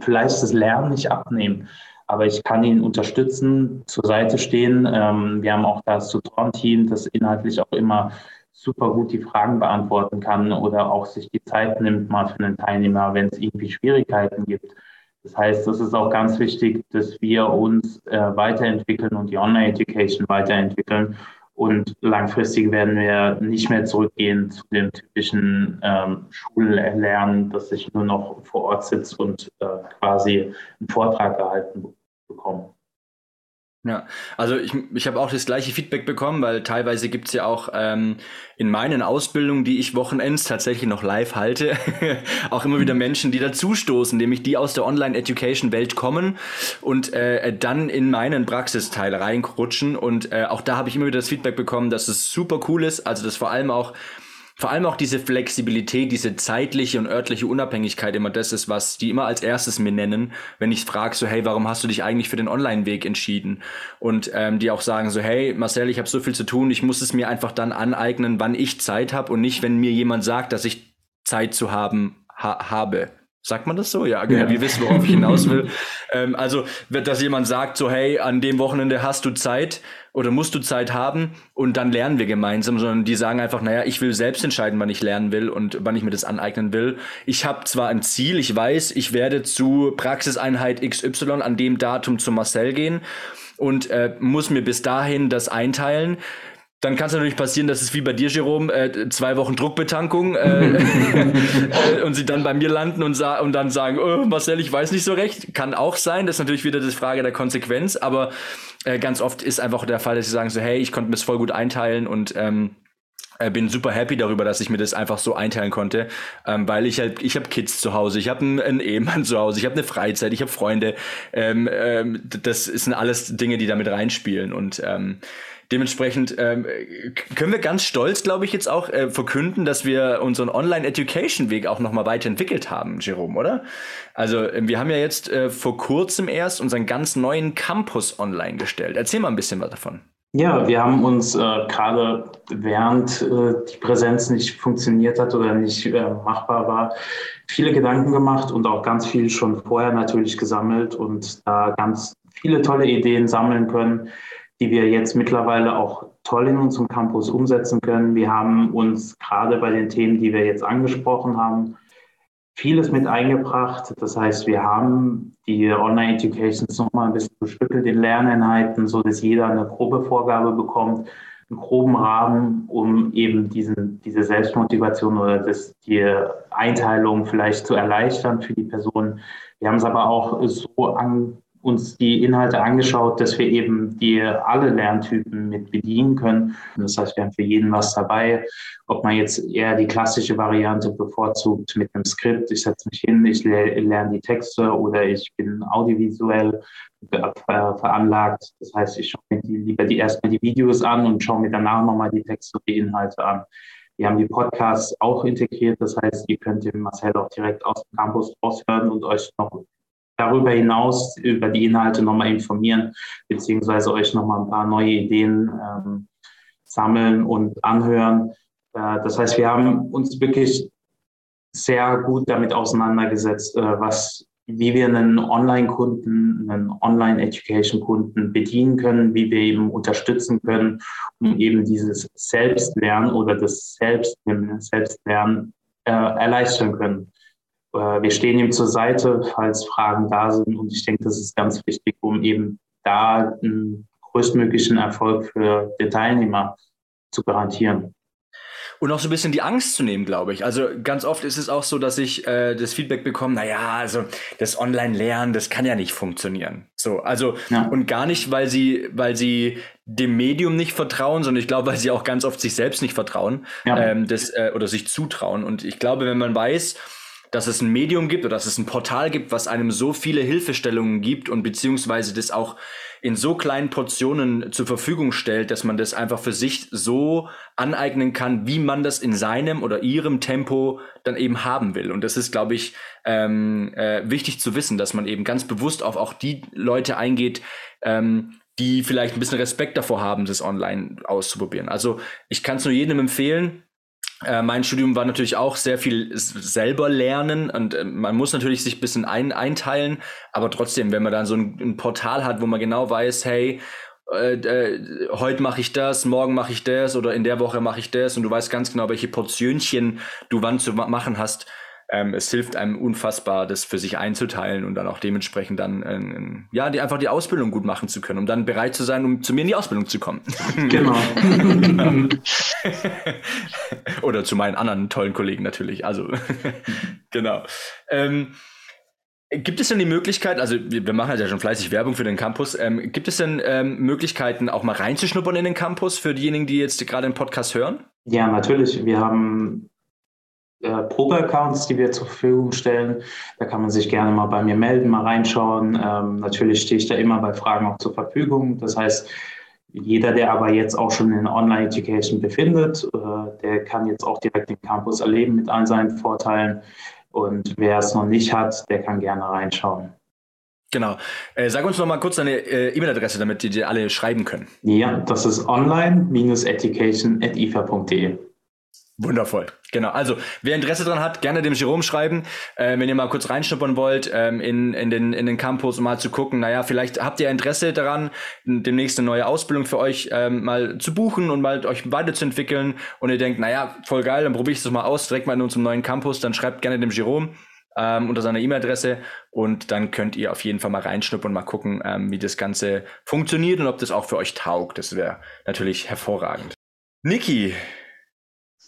vielleicht das Lernen nicht abnehmen, aber ich kann ihn unterstützen, zur Seite stehen. Ähm, wir haben auch das Tutoren-Team, das inhaltlich auch immer super gut die Fragen beantworten kann oder auch sich die Zeit nimmt mal für einen Teilnehmer, wenn es irgendwie Schwierigkeiten gibt. Das heißt, es ist auch ganz wichtig, dass wir uns äh, weiterentwickeln und die Online-Education weiterentwickeln. Und langfristig werden wir nicht mehr zurückgehen zu dem typischen ähm, Schullernen, dass ich nur noch vor Ort sitze und äh, quasi einen Vortrag gehalten bekomme. Ja, also ich, ich habe auch das gleiche Feedback bekommen, weil teilweise gibt's ja auch ähm, in meinen Ausbildungen, die ich Wochenends tatsächlich noch live halte, auch immer wieder Menschen, die dazustoßen, nämlich die aus der Online-Education-Welt kommen und äh, dann in meinen Praxisteil reinrutschen. Und äh, auch da habe ich immer wieder das Feedback bekommen, dass es super cool ist, also dass vor allem auch vor allem auch diese Flexibilität, diese zeitliche und örtliche Unabhängigkeit immer das ist, was die immer als erstes mir nennen, wenn ich frage, so hey, warum hast du dich eigentlich für den Online-Weg entschieden? Und ähm, die auch sagen so, hey, Marcel, ich habe so viel zu tun, ich muss es mir einfach dann aneignen, wann ich Zeit habe und nicht, wenn mir jemand sagt, dass ich Zeit zu haben ha habe. Sagt man das so? Ja, genau. Ja. Wir wissen, worauf ich hinaus will. ähm, also, dass jemand sagt, so, hey, an dem Wochenende hast du Zeit oder musst du Zeit haben und dann lernen wir gemeinsam, sondern die sagen einfach, naja, ich will selbst entscheiden, wann ich lernen will und wann ich mir das aneignen will. Ich habe zwar ein Ziel, ich weiß, ich werde zu Praxiseinheit XY an dem Datum zu Marcel gehen und äh, muss mir bis dahin das einteilen dann kann es natürlich passieren, dass es wie bei dir, Jerome, äh, zwei Wochen Druckbetankung äh, und sie dann bei mir landen und, und dann sagen, oh, Marcel, ich weiß nicht so recht. Kann auch sein. Das ist natürlich wieder die Frage der Konsequenz, aber äh, ganz oft ist einfach der Fall, dass sie sagen so, hey, ich konnte mir das voll gut einteilen und ähm, äh, bin super happy darüber, dass ich mir das einfach so einteilen konnte, ähm, weil ich halt, ich habe Kids zu Hause, ich habe einen, einen, Ehemann zu Hause, ich habe eine Freizeit, ich habe Freunde. Ähm, ähm, das sind alles Dinge, die damit reinspielen und ähm, Dementsprechend ähm, können wir ganz stolz, glaube ich, jetzt auch äh, verkünden, dass wir unseren Online-Education-Weg auch nochmal weiterentwickelt haben, Jerome, oder? Also äh, wir haben ja jetzt äh, vor kurzem erst unseren ganz neuen Campus online gestellt. Erzähl mal ein bisschen was davon. Ja, wir haben uns äh, gerade während äh, die Präsenz nicht funktioniert hat oder nicht äh, machbar war, viele Gedanken gemacht und auch ganz viel schon vorher natürlich gesammelt und da ganz viele tolle Ideen sammeln können, die wir jetzt mittlerweile auch toll in unserem Campus umsetzen können. Wir haben uns gerade bei den Themen, die wir jetzt angesprochen haben, vieles mit eingebracht. Das heißt, wir haben die Online-Educations nochmal ein bisschen bestückelt in Lerneinheiten, so dass jeder eine Probevorgabe bekommt, einen groben Rahmen, um eben diesen, diese Selbstmotivation oder das, die Einteilung vielleicht zu erleichtern für die Person. Wir haben es aber auch so an, uns die Inhalte angeschaut, dass wir eben die alle Lerntypen mit bedienen können. Das heißt, wir haben für jeden was dabei. Ob man jetzt eher die klassische Variante bevorzugt mit einem Skript, ich setze mich hin, ich lerne die Texte oder ich bin audiovisuell veranlagt. Das heißt, ich schaue mir die, lieber die erstmal die Videos an und schaue mir danach nochmal die Texte und die Inhalte an. Wir haben die Podcasts auch integriert. Das heißt, ihr könnt den Marcel auch direkt aus dem Campus raushören und euch noch darüber hinaus über die Inhalte nochmal informieren, beziehungsweise euch nochmal ein paar neue Ideen ähm, sammeln und anhören. Äh, das heißt, wir haben uns wirklich sehr gut damit auseinandergesetzt, äh, was, wie wir einen Online-Kunden, einen Online-Education-Kunden bedienen können, wie wir eben unterstützen können, um eben dieses Selbstlernen oder das Selbstlernen, Selbstlernen äh, erleichtern können. Äh, wir stehen ihm zur Seite, falls Fragen da sind. Und ich denke, das ist ganz wichtig, um eben da einen größtmöglichen Erfolg für den Teilnehmer zu garantieren. Und auch so ein bisschen die Angst zu nehmen, glaube ich. Also ganz oft ist es auch so, dass ich äh, das Feedback bekomme, naja, also das Online-Lernen, das kann ja nicht funktionieren. So, also ja. und gar nicht, weil sie, weil sie dem Medium nicht vertrauen, sondern ich glaube, weil sie auch ganz oft sich selbst nicht vertrauen ja. ähm, das, äh, oder sich zutrauen. Und ich glaube, wenn man weiß, dass es ein Medium gibt oder dass es ein Portal gibt, was einem so viele Hilfestellungen gibt und beziehungsweise das auch in so kleinen Portionen zur Verfügung stellt, dass man das einfach für sich so aneignen kann, wie man das in seinem oder ihrem Tempo dann eben haben will. Und das ist, glaube ich, ähm, äh, wichtig zu wissen, dass man eben ganz bewusst auf auch die Leute eingeht, ähm, die vielleicht ein bisschen Respekt davor haben, das online auszuprobieren. Also ich kann es nur jedem empfehlen, äh, mein Studium war natürlich auch sehr viel selber lernen und äh, man muss natürlich sich ein bisschen ein, einteilen, aber trotzdem, wenn man dann so ein, ein Portal hat, wo man genau weiß, hey, äh, äh, heute mache ich das, morgen mache ich das oder in der Woche mache ich das und du weißt ganz genau, welche Portionchen du wann zu machen hast, ähm, es hilft einem unfassbar, das für sich einzuteilen und dann auch dementsprechend dann äh, ja die, einfach die Ausbildung gut machen zu können, um dann bereit zu sein, um zu mir in die Ausbildung zu kommen. Genau. Oder zu meinen anderen tollen Kollegen natürlich. Also genau. Ähm, Gibt es denn die Möglichkeit, also wir, machen ja schon fleißig Werbung für den Campus, ähm, gibt es denn ähm, Möglichkeiten, auch mal reinzuschnuppern in den Campus für diejenigen, die jetzt gerade den Podcast hören? Ja, natürlich. Wir haben äh, Probe-Accounts, die wir zur Verfügung stellen. Da kann man sich gerne mal bei mir melden, mal reinschauen. Ähm, natürlich stehe ich da immer bei Fragen auch zur Verfügung. Das heißt, jeder, der aber jetzt auch schon in Online-Education befindet, äh, der kann jetzt auch direkt den Campus erleben mit all seinen Vorteilen. Und wer es noch nicht hat, der kann gerne reinschauen. Genau. Äh, sag uns noch mal kurz deine äh, E-Mail-Adresse, damit die dir alle schreiben können. Ja, das ist online-education.ifa.de. Wundervoll, genau. Also, wer Interesse daran hat, gerne dem Jerome schreiben. Äh, wenn ihr mal kurz reinschnuppern wollt ähm, in, in, den, in den Campus, um mal zu gucken, naja, vielleicht habt ihr Interesse daran, demnächst eine neue Ausbildung für euch ähm, mal zu buchen und mal euch weiterzuentwickeln und ihr denkt, naja, voll geil, dann probiere ich das mal aus, direkt mal in unserem neuen Campus, dann schreibt gerne dem Jerome ähm, unter seiner E-Mail-Adresse und dann könnt ihr auf jeden Fall mal reinschnuppern und mal gucken, ähm, wie das Ganze funktioniert und ob das auch für euch taugt. Das wäre natürlich hervorragend. Niki,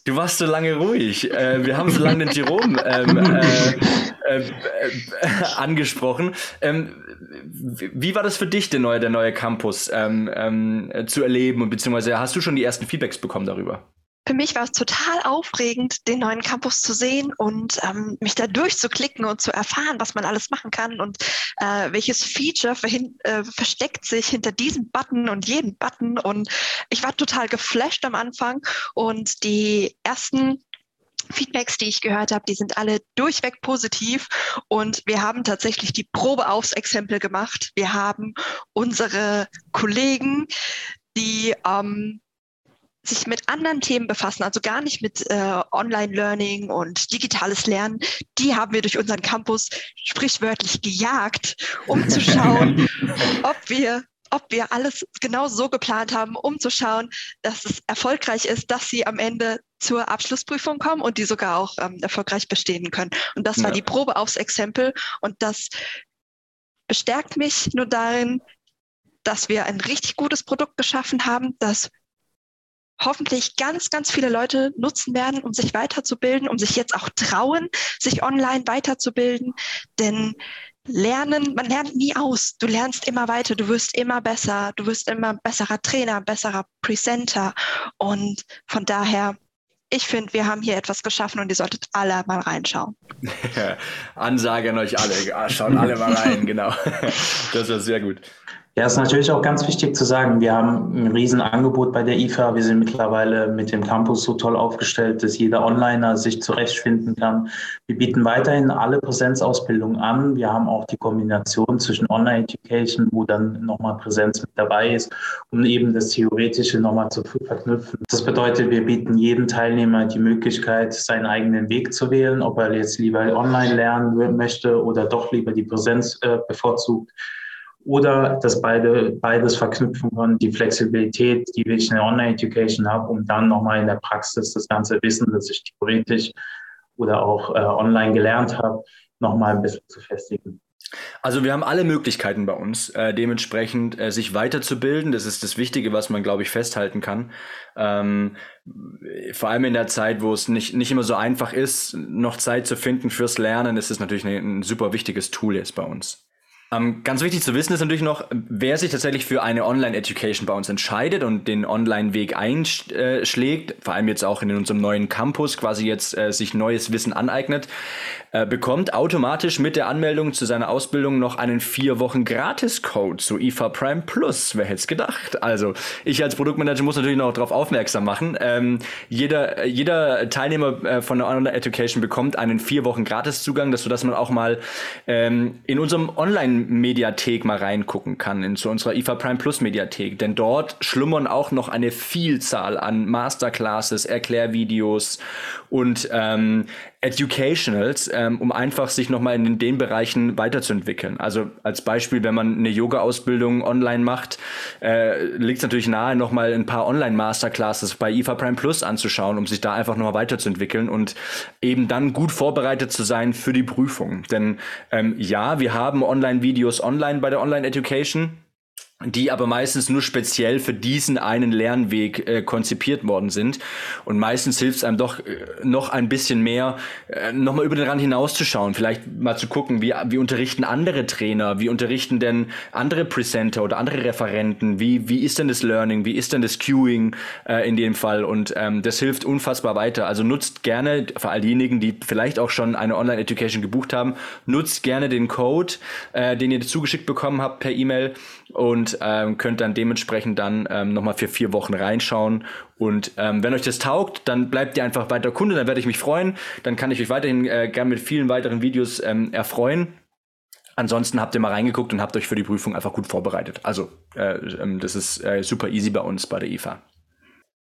Du warst so lange ruhig. Äh, wir haben so lange den Jerome ähm, äh, äh, äh, angesprochen. Ähm, wie war das für dich, der neue, der neue Campus ähm, ähm, zu erleben? Beziehungsweise hast du schon die ersten Feedbacks bekommen darüber? Für mich war es total aufregend, den neuen Campus zu sehen und ähm, mich da durchzuklicken und zu erfahren, was man alles machen kann und äh, welches Feature äh, versteckt sich hinter diesem Button und jedem Button. Und ich war total geflasht am Anfang und die ersten Feedbacks, die ich gehört habe, die sind alle durchweg positiv und wir haben tatsächlich die Probe aufs Exempel gemacht. Wir haben unsere Kollegen, die ähm, sich mit anderen Themen befassen, also gar nicht mit äh, Online-Learning und digitales Lernen, die haben wir durch unseren Campus sprichwörtlich gejagt, um zu schauen, ob wir ob wir alles genau so geplant haben, um zu schauen, dass es erfolgreich ist, dass sie am Ende zur Abschlussprüfung kommen und die sogar auch ähm, erfolgreich bestehen können. Und das war ja. die Probe aufs Exempel und das bestärkt mich nur darin, dass wir ein richtig gutes Produkt geschaffen haben, das hoffentlich ganz, ganz viele Leute nutzen werden, um sich weiterzubilden, um sich jetzt auch trauen, sich online weiterzubilden. Denn Lernen, man lernt nie aus. Du lernst immer weiter, du wirst immer besser, du wirst immer besserer Trainer, besserer Presenter. Und von daher, ich finde, wir haben hier etwas geschaffen und ihr solltet alle mal reinschauen. Ansage an euch alle, schaut alle mal rein, genau. Das war sehr gut. Ja, ist natürlich auch ganz wichtig zu sagen, wir haben ein Riesenangebot bei der IFA. Wir sind mittlerweile mit dem Campus so toll aufgestellt, dass jeder Onliner sich zurechtfinden kann. Wir bieten weiterhin alle Präsenzausbildungen an. Wir haben auch die Kombination zwischen Online-Education, wo dann nochmal Präsenz mit dabei ist, um eben das Theoretische nochmal zu verknüpfen. Das bedeutet, wir bieten jedem Teilnehmer die Möglichkeit, seinen eigenen Weg zu wählen, ob er jetzt lieber online lernen möchte oder doch lieber die Präsenz äh, bevorzugt oder dass beide, beides verknüpfen können, die Flexibilität, die ich in der Online-Education habe, um dann nochmal in der Praxis das ganze Wissen, das ich theoretisch oder auch äh, online gelernt habe, nochmal ein bisschen zu festigen. Also wir haben alle Möglichkeiten bei uns, äh, dementsprechend äh, sich weiterzubilden. Das ist das Wichtige, was man, glaube ich, festhalten kann. Ähm, vor allem in der Zeit, wo es nicht, nicht immer so einfach ist, noch Zeit zu finden fürs Lernen, ist es natürlich ein, ein super wichtiges Tool jetzt bei uns. Ähm, ganz wichtig zu wissen ist natürlich noch, wer sich tatsächlich für eine Online-Education bei uns entscheidet und den Online-Weg einschlägt, vor allem jetzt auch in unserem neuen Campus quasi jetzt äh, sich neues Wissen aneignet, äh, bekommt automatisch mit der Anmeldung zu seiner Ausbildung noch einen vier Wochen Gratis-Code zu IFA Prime Plus. Wer hätte es gedacht? Also ich als Produktmanager muss natürlich noch darauf aufmerksam machen. Ähm, jeder, jeder Teilnehmer äh, von der Online-Education bekommt einen vier Wochen Gratis-Zugang, sodass man auch mal ähm, in unserem Online Mediathek mal reingucken kann, in zu unserer IFA Prime Plus Mediathek. Denn dort schlummern auch noch eine Vielzahl an Masterclasses, Erklärvideos und ähm, Educationals, ähm, um einfach sich nochmal in den Bereichen weiterzuentwickeln. Also als Beispiel, wenn man eine Yoga-Ausbildung online macht, äh, liegt es natürlich nahe, nochmal ein paar Online-Masterclasses bei IFA Prime Plus anzuschauen, um sich da einfach nochmal weiterzuentwickeln und eben dann gut vorbereitet zu sein für die Prüfung. Denn ähm, ja, wir haben Online-Videos online bei der Online-Education die aber meistens nur speziell für diesen einen Lernweg äh, konzipiert worden sind. Und meistens hilft es einem doch äh, noch ein bisschen mehr, äh, nochmal über den Rand hinauszuschauen, vielleicht mal zu gucken, wie, wie unterrichten andere Trainer, wie unterrichten denn andere Presenter oder andere Referenten, wie, wie ist denn das Learning, wie ist denn das Queuing äh, in dem Fall. Und ähm, das hilft unfassbar weiter. Also nutzt gerne, für all diejenigen, die vielleicht auch schon eine Online-Education gebucht haben, nutzt gerne den Code, äh, den ihr zugeschickt bekommen habt per E-Mail und ähm, könnt dann dementsprechend dann ähm, nochmal für vier Wochen reinschauen. Und ähm, wenn euch das taugt, dann bleibt ihr einfach weiter Kunde, dann werde ich mich freuen. Dann kann ich euch weiterhin äh, gerne mit vielen weiteren Videos ähm, erfreuen. Ansonsten habt ihr mal reingeguckt und habt euch für die Prüfung einfach gut vorbereitet. Also äh, ähm, das ist äh, super easy bei uns bei der IFA.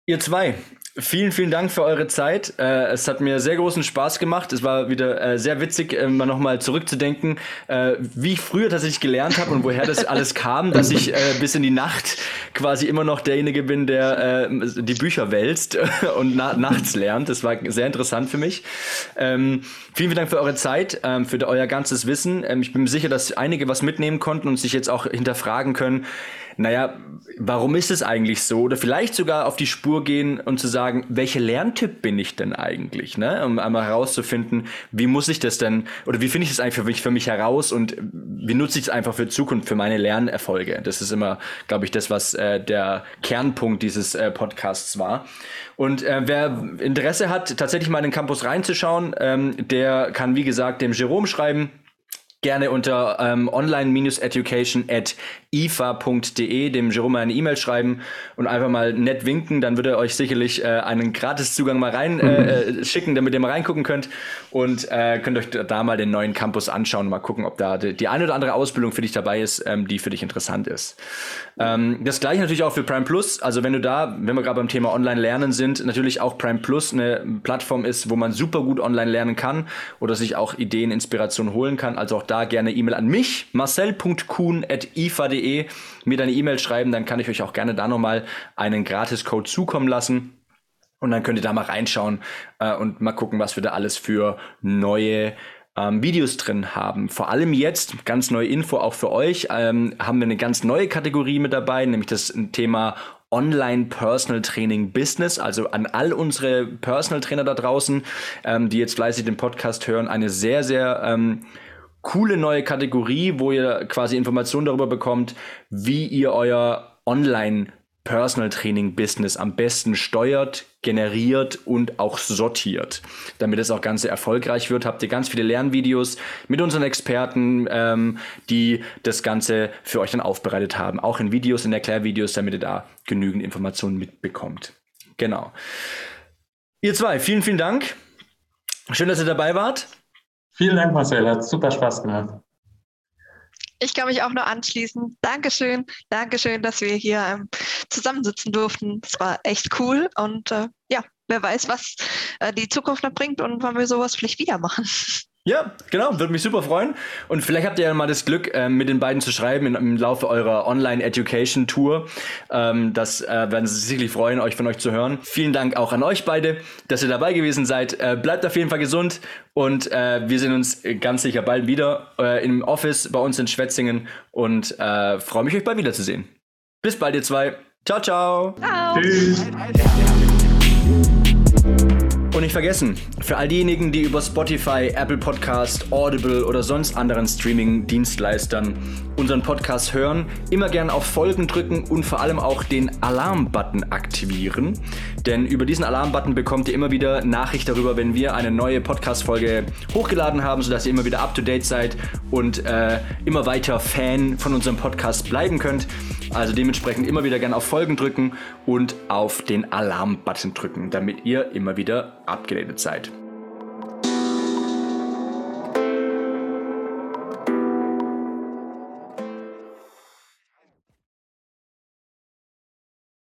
Ihr zwei, Vielen, vielen Dank für eure Zeit. Äh, es hat mir sehr großen Spaß gemacht. Es war wieder äh, sehr witzig, äh, mal nochmal zurückzudenken, äh, wie ich früher tatsächlich gelernt habe und woher das alles kam, dass ich äh, bis in die Nacht quasi immer noch derjenige bin, der äh, die Bücher wälzt und na nachts lernt. Das war sehr interessant für mich. Ähm, vielen, vielen Dank für eure Zeit, ähm, für euer ganzes Wissen. Ähm, ich bin sicher, dass einige was mitnehmen konnten und sich jetzt auch hinterfragen können, naja, warum ist es eigentlich so? Oder vielleicht sogar auf die Spur gehen und zu sagen, welcher Lerntyp bin ich denn eigentlich? Ne? Um einmal herauszufinden, wie muss ich das denn, oder wie finde ich das eigentlich für mich, für mich heraus und wie nutze ich es einfach für Zukunft, für meine Lernerfolge? Das ist immer, glaube ich, das, was äh, der Kernpunkt dieses äh, Podcasts war. Und äh, wer Interesse hat, tatsächlich mal in den Campus reinzuschauen, ähm, der kann, wie gesagt, dem Jerome schreiben gerne unter ähm, online-education at ifa.de dem Jerome eine E-Mail schreiben und einfach mal nett winken. Dann würde er euch sicherlich äh, einen Gratiszugang mal rein äh, äh, schicken, damit ihr mal reingucken könnt und äh, könnt euch da mal den neuen Campus anschauen und mal gucken, ob da die, die eine oder andere Ausbildung für dich dabei ist, ähm, die für dich interessant ist. Ähm, das gleiche natürlich auch für Prime Plus. Also wenn du da, wenn wir gerade beim Thema Online-Lernen sind, natürlich auch Prime Plus eine Plattform ist, wo man super gut online lernen kann oder sich auch Ideen, Inspiration holen kann. Also auch da gerne E-Mail an mich, marcel.kuhn.ifa.de, mir deine E-Mail schreiben, dann kann ich euch auch gerne da nochmal einen Gratis-Code zukommen lassen. Und dann könnt ihr da mal reinschauen äh, und mal gucken, was wir da alles für neue ähm, Videos drin haben. Vor allem jetzt, ganz neue Info auch für euch, ähm, haben wir eine ganz neue Kategorie mit dabei, nämlich das Thema Online Personal Training Business, also an all unsere Personal Trainer da draußen, ähm, die jetzt fleißig den Podcast hören, eine sehr, sehr ähm, coole neue Kategorie, wo ihr quasi Informationen darüber bekommt, wie ihr euer Online Personal Training Business am besten steuert, generiert und auch sortiert. Damit das auch Ganze erfolgreich wird, habt ihr ganz viele Lernvideos mit unseren Experten, ähm, die das Ganze für euch dann aufbereitet haben. Auch in Videos, in Erklärvideos, damit ihr da genügend Informationen mitbekommt. Genau. Ihr zwei, vielen, vielen Dank. Schön, dass ihr dabei wart. Vielen Dank, Marcel. Hat super Spaß gemacht. Ich kann mich auch nur anschließen. Dankeschön, Dankeschön, dass wir hier ähm, zusammensitzen durften. Es war echt cool und äh, ja, wer weiß, was äh, die Zukunft noch bringt und wann wir sowas vielleicht wieder machen. Ja, genau, würde mich super freuen. Und vielleicht habt ihr ja mal das Glück, ähm, mit den beiden zu schreiben im, im Laufe eurer Online-Education-Tour. Ähm, das äh, werden sie sich sicherlich freuen, euch von euch zu hören. Vielen Dank auch an euch beide, dass ihr dabei gewesen seid. Äh, bleibt auf jeden Fall gesund und äh, wir sehen uns ganz sicher bald wieder äh, im Office bei uns in Schwetzingen und äh, freue mich, euch bald wiederzusehen. Bis bald, ihr zwei. Ciao, ciao. Ciao. Tschüss. Und nicht vergessen, für all diejenigen, die über Spotify, Apple Podcast, Audible oder sonst anderen Streaming-Dienstleistern unseren Podcast hören, immer gern auf Folgen drücken und vor allem auch den Alarm-Button aktivieren. Denn über diesen Alarm-Button bekommt ihr immer wieder Nachricht darüber, wenn wir eine neue Podcast-Folge hochgeladen haben, sodass ihr immer wieder up-to-date seid und äh, immer weiter Fan von unserem Podcast bleiben könnt. Also dementsprechend immer wieder gern auf Folgen drücken und auf den Alarm-Button drücken, damit ihr immer wieder abgedatet seid.